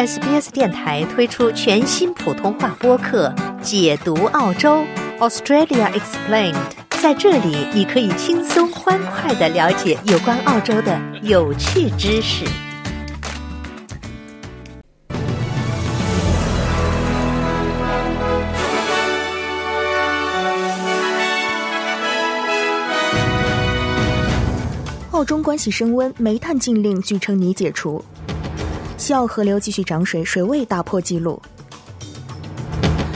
SBS 电台推出全新普通话播客《解读澳洲 Australia Explained》。在这里，你可以轻松欢快的了解有关澳洲的有趣知识。澳中关系升温，煤炭禁令据称拟解除。西澳河流继续涨水，水位打破纪录。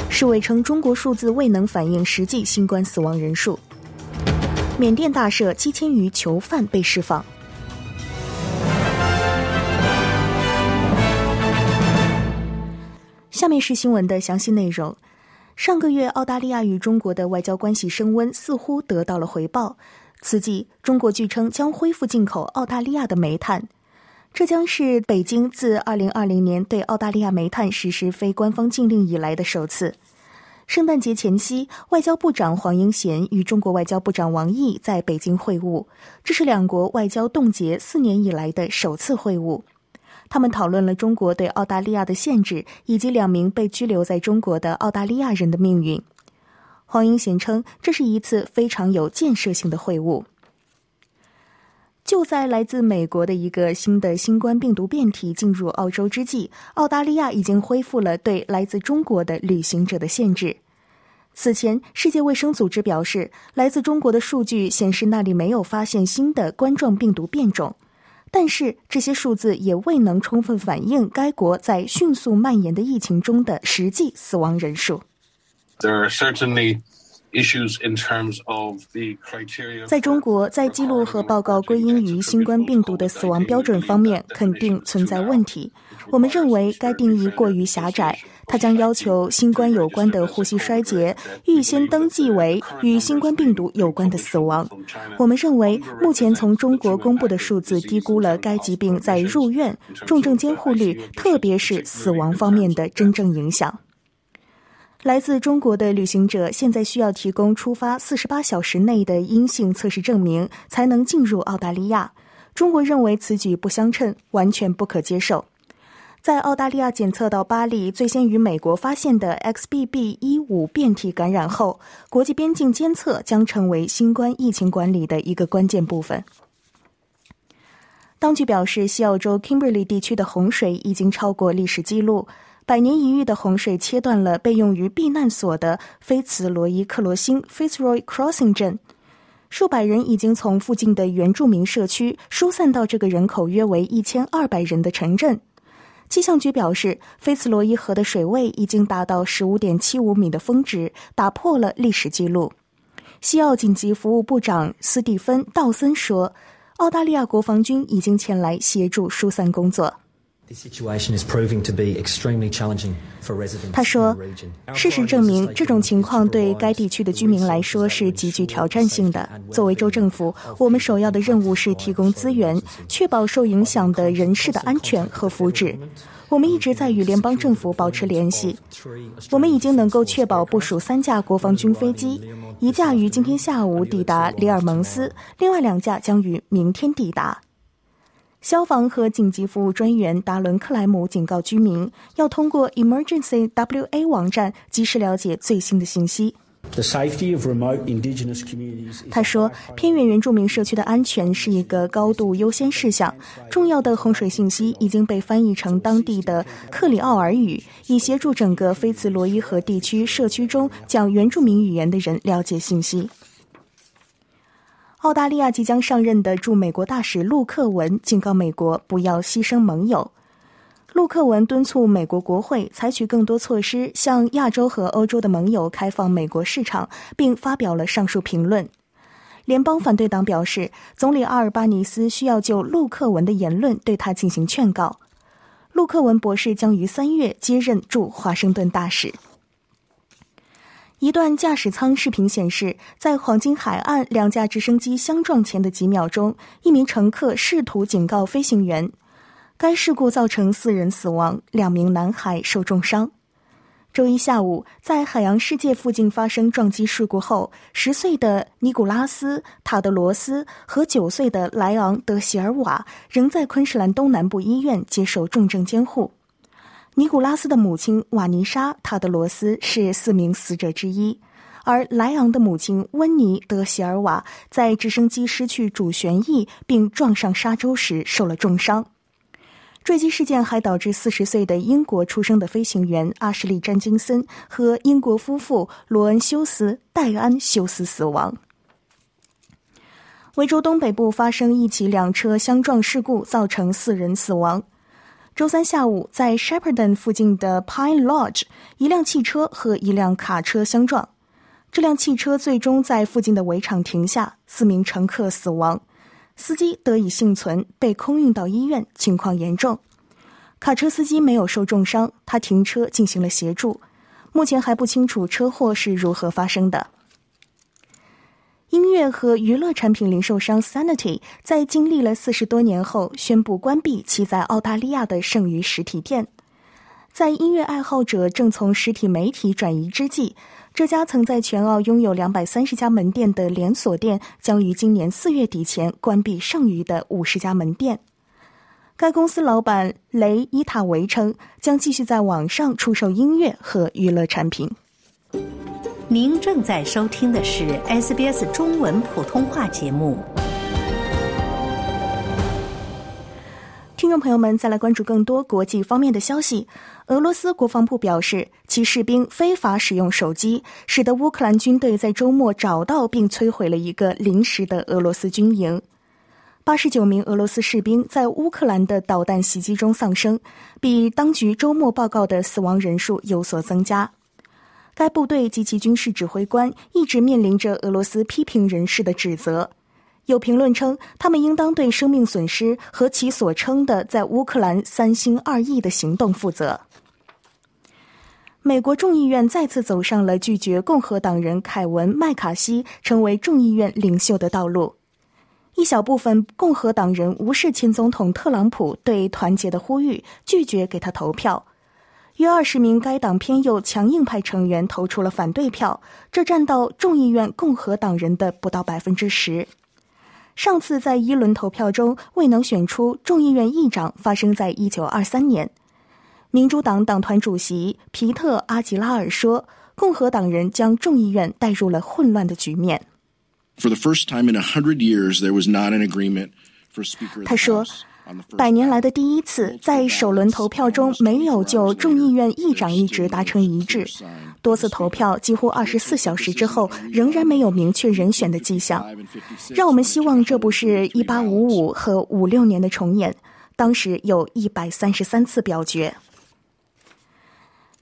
世卫称中国数字未能反映实际新冠死亡人数。缅甸大赦，七千余囚犯被释放。下面是新闻的详细内容。上个月，澳大利亚与中国的外交关系升温，似乎得到了回报。此际，中国据称将恢复进口澳大利亚的煤炭。这将是北京自2020年对澳大利亚煤炭实施非官方禁令以来的首次。圣诞节前夕，外交部长黄英贤与中国外交部长王毅在北京会晤，这是两国外交冻结四年以来的首次会晤。他们讨论了中国对澳大利亚的限制，以及两名被拘留在中国的澳大利亚人的命运。黄英贤称，这是一次非常有建设性的会晤。就在来自美国的一个新的新冠病毒变体进入澳洲之际，澳大利亚已经恢复了对来自中国的旅行者的限制。此前，世界卫生组织表示，来自中国的数据显示那里没有发现新的冠状病毒变种，但是这些数字也未能充分反映该国在迅速蔓延的疫情中的实际死亡人数。There are certainly 在中国，在记录和报告归因于新冠病毒的死亡标准方面，肯定存在问题。我们认为该定义过于狭窄，它将要求新冠有关的呼吸衰竭预先登记为与新冠病毒有关的死亡。我们认为，目前从中国公布的数字低估了该疾病在入院、重症监护率，特别是死亡方面的真正影响。来自中国的旅行者现在需要提供出发四十八小时内的阴性测试证明，才能进入澳大利亚。中国认为此举不相称，完全不可接受。在澳大利亚检测到巴黎最先于美国发现的 XBB. 一五变体感染后，国际边境监测将成为新冠疫情管理的一个关键部分。当局表示，西澳洲 Kimberley 地区的洪水已经超过历史记录。百年一遇的洪水切断了被用于避难所的菲茨罗伊克罗辛 （Fitzroy Crossing） 镇，数百人已经从附近的原住民社区疏散到这个人口约为一千二百人的城镇。气象局表示，菲茨罗伊河的水位已经达到十五点七五米的峰值，打破了历史记录。西澳紧急服务部长斯蒂芬·道森说：“澳大利亚国防军已经前来协助疏散工作。”他说：“事实证明，这种情况对该地区的居民来说是极具挑战性的。作为州政府，我们首要的任务是提供资源，确保受影响的人士的安全和福祉。我们一直在与联邦政府保持联系。我们已经能够确保部署三架国防军飞机，一架于今天下午抵达里尔蒙斯，另外两架将于明天抵达。”消防和紧急服务专员达伦·克莱姆警告居民，要通过 Emergency WA 网站及时了解最新的信息。他说：“偏远原住民社区的安全是一个高度优先事项。重要的洪水信息已经被翻译成当地的克里奥尔语，以协助整个菲茨罗伊河地区社区中讲原住民语言的人了解信息。”澳大利亚即将上任的驻美国大使陆克文警告美国不要牺牲盟友。陆克文敦促美国国会采取更多措施，向亚洲和欧洲的盟友开放美国市场，并发表了上述评论。联邦反对党表示，总理阿尔巴尼斯需要就陆克文的言论对他进行劝告。陆克文博士将于三月接任驻华盛顿大使。一段驾驶舱视频显示，在黄金海岸两架直升机相撞前的几秒钟，一名乘客试图警告飞行员。该事故造成四人死亡，两名男孩受重伤。周一下午，在海洋世界附近发生撞击事故后，十岁的尼古拉斯·塔德罗斯和九岁的莱昂·德席尔瓦仍在昆士兰东南部医院接受重症监护。尼古拉斯的母亲瓦尼莎·塔德罗斯是四名死者之一，而莱昂的母亲温妮·德席尔瓦在直升机失去主旋翼并撞上沙洲时受了重伤。坠机事件还导致四十岁的英国出生的飞行员阿什利·詹金森和英国夫妇罗恩·休斯·戴安·休斯死亡。维州东北部发生一起两车相撞事故，造成四人死亡。周三下午，在 Shepparton 附近的 Pine Lodge，一辆汽车和一辆卡车相撞。这辆汽车最终在附近的围场停下，四名乘客死亡，司机得以幸存，被空运到医院，情况严重。卡车司机没有受重伤，他停车进行了协助。目前还不清楚车祸是如何发生的。音乐和娱乐产品零售商 Sanity 在经历了四十多年后，宣布关闭其在澳大利亚的剩余实体店。在音乐爱好者正从实体媒体转移之际，这家曾在全澳拥有两百三十家门店的连锁店将于今年四月底前关闭剩余的五十家门店。该公司老板雷伊塔维称，将继续在网上出售音乐和娱乐产品。您正在收听的是 SBS 中文普通话节目。听众朋友们，再来关注更多国际方面的消息。俄罗斯国防部表示，其士兵非法使用手机，使得乌克兰军队在周末找到并摧毁了一个临时的俄罗斯军营。八十九名俄罗斯士兵在乌克兰的导弹袭击中丧生，比当局周末报告的死亡人数有所增加。该部队及其军事指挥官一直面临着俄罗斯批评人士的指责。有评论称，他们应当对生命损失和其所称的在乌克兰三心二意的行动负责。美国众议院再次走上了拒绝共和党人凯文·麦卡锡成为众议院领袖的道路。一小部分共和党人无视前总统特朗普对团结的呼吁，拒绝给他投票。约二十名该党偏右强硬派成员投出了反对票，这占到众议院共和党人的不到百分之十。上次在一轮投票中未能选出众议院议长，发生在一九二三年。民主党党团主席皮特·阿吉拉尔说：“共和党人将众议院带入了混乱的局面。” For the first time in a hundred years, there was not an agreement for Speaker. 他说。百年来的第一次，在首轮投票中没有就众议院议长一职达成一致。多次投票，几乎二十四小时之后，仍然没有明确人选的迹象。让我们希望这不是一八五五和五六年的重演，当时有一百三十三次表决。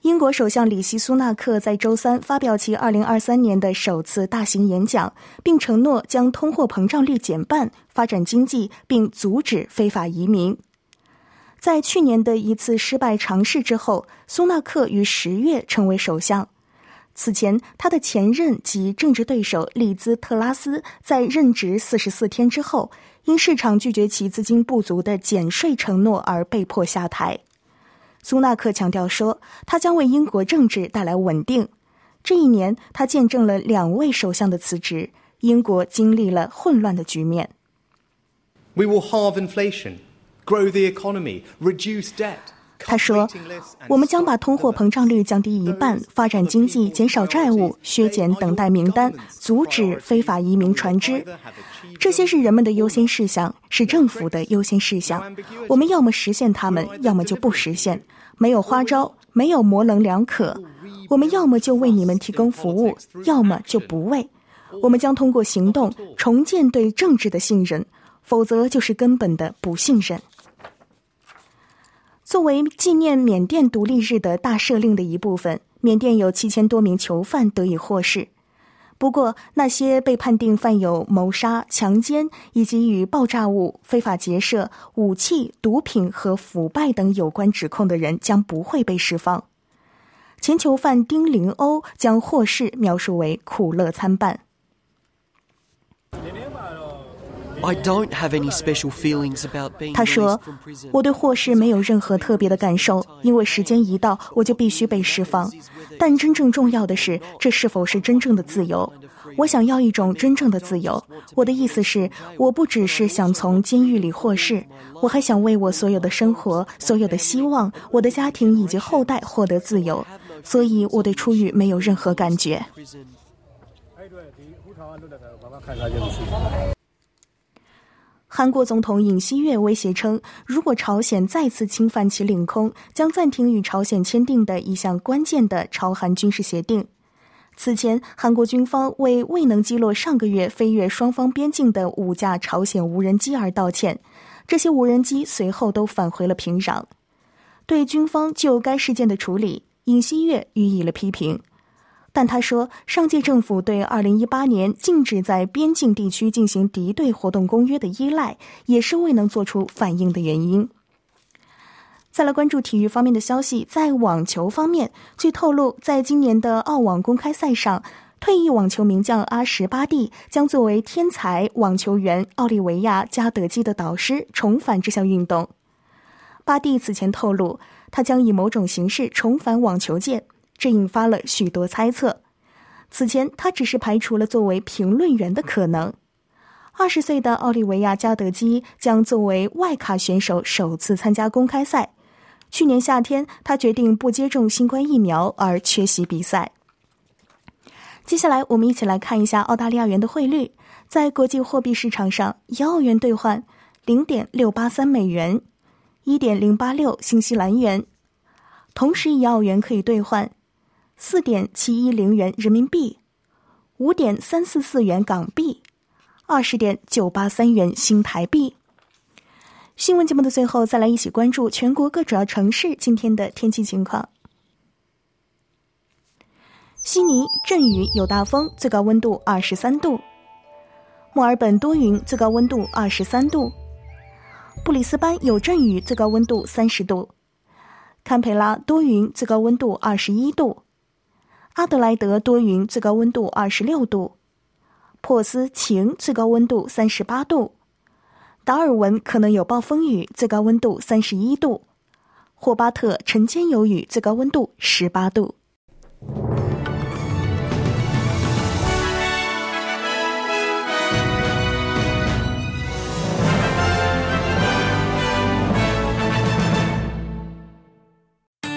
英国首相里希·苏纳克在周三发表其2023年的首次大型演讲，并承诺将通货膨胀率减半、发展经济，并阻止非法移民。在去年的一次失败尝试之后，苏纳克于十月成为首相。此前，他的前任及政治对手利兹特拉斯在任职四十四天之后，因市场拒绝其资金不足的减税承诺而被迫下台。苏纳克强调说，他将为英国政治带来稳定。这一年，他见证了两位首相的辞职，英国经历了混乱的局面。We will halve inflation, grow the economy, reduce debt. 他说：“我们将把通货膨胀率降低一半，发展经济，减少债务，削减等待名单，阻止非法移民船只。这些是人们的优先事项，是政府的优先事项。我们要么实现它们，要么就不实现。没有花招，没有模棱两可。我们要么就为你们提供服务，要么就不为。我们将通过行动重建对政治的信任，否则就是根本的不信任。”作为纪念缅甸独立日的大赦令的一部分，缅甸有七千多名囚犯得以获释。不过，那些被判定犯有谋杀、强奸以及与爆炸物、非法劫舍、武器、毒品和腐败等有关指控的人将不会被释放。前囚犯丁玲欧将获释描述为苦乐参半。他说 released from prison.：“ 我对获释没有任何特别的感受，因为时间一到，我就必须被释放。但真正重要的是，这是否是真正的自由？我想要一种真正的自由。我的意思是，我不只是想从监狱里获释，我还想为我所有的生活、所有的希望、我的家庭以及后代获得自由。所以，我对出狱没有任何感觉。” Prison. 韩国总统尹锡悦威胁称，如果朝鲜再次侵犯其领空，将暂停与朝鲜签订的一项关键的朝韩军事协定。此前，韩国军方为未能击落上个月飞越双方边境的五架朝鲜无人机而道歉，这些无人机随后都返回了平壤。对军方就该事件的处理，尹锡悦予以了批评。但他说，上届政府对2018年禁止在边境地区进行敌对活动公约的依赖，也是未能做出反应的原因。再来关注体育方面的消息，在网球方面，据透露，在今年的澳网公开赛上，退役网球名将阿什巴蒂将作为天才网球员奥利维亚加德基的导师重返这项运动。巴蒂此前透露，他将以某种形式重返网球界。这引发了许多猜测。此前，他只是排除了作为评论员的可能。二十岁的奥利维亚·加德基将作为外卡选手首次参加公开赛。去年夏天，他决定不接种新冠疫苗而缺席比赛。接下来，我们一起来看一下澳大利亚元的汇率。在国际货币市场上，一澳元兑换零点六八三美元，一点零八六新西兰元。同时，一澳元可以兑换。四点七一零元人民币，五点三四四元港币，二十点九八三元新台币。新闻节目的最后，再来一起关注全国各主要城市今天的天气情况。悉尼阵雨有大风，最高温度二十三度；墨尔本多云，最高温度二十三度；布里斯班有阵雨，最高温度三十度；堪培拉多云，最高温度二十一度。阿德莱德多云，最高温度二十六度；珀斯晴，最高温度三十八度；达尔文可能有暴风雨，最高温度三十一度；霍巴特晨间有雨，最高温度十八度。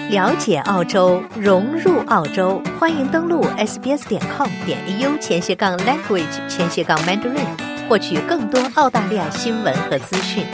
了解澳洲，融入澳洲，欢迎登录 sbs 点 com 点 au 前斜杠 language 前斜杠 mandarin，获取更多澳大利亚新闻和资讯。